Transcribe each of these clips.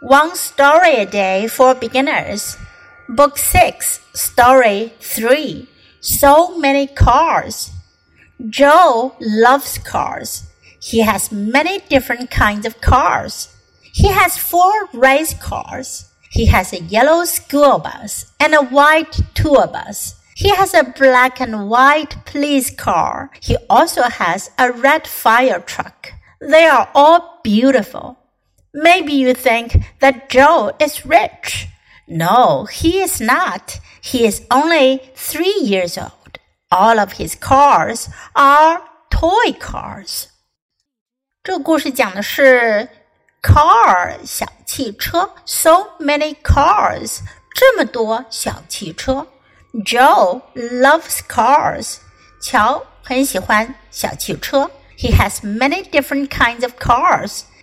One Story a Day for Beginners, Book 6, Story 3 So Many Cars. Joe loves cars. He has many different kinds of cars. He has four race cars. He has a yellow school bus and a white tour bus. He has a black and white police car. He also has a red fire truck. They are all beautiful. Maybe you think that Joe is rich. No, he is not. He is only three years old. All of his cars are toy cars. 这个故事讲的是 car 小汽车，so many cars 这么多小汽车。Joe loves cars. 乔很喜欢小汽车。He has many different kinds of cars.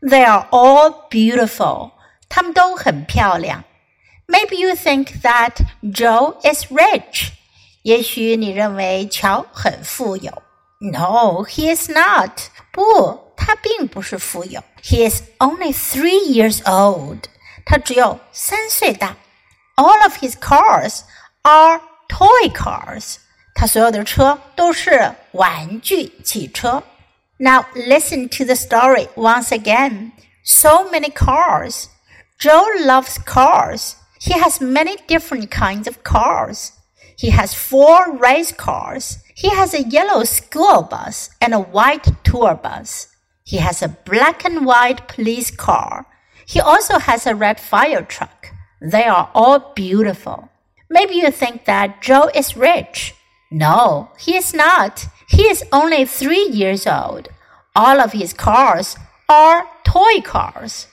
They are all beautiful。他们都很漂亮。Maybe you think that Joe is rich。也许你认为乔很富有。No, he is not。不，他并不是富有。He is only three years old。他只有三岁大。all of his cars are toy cars. 他所有的车都是玩具汽车。 Now listen to the story once again. So many cars. Joe loves cars. He has many different kinds of cars. He has four race cars. He has a yellow school bus and a white tour bus. He has a black and white police car. He also has a red fire truck. They are all beautiful. Maybe you think that Joe is rich. No, he is not. He is only three years old. All of his cars are toy cars.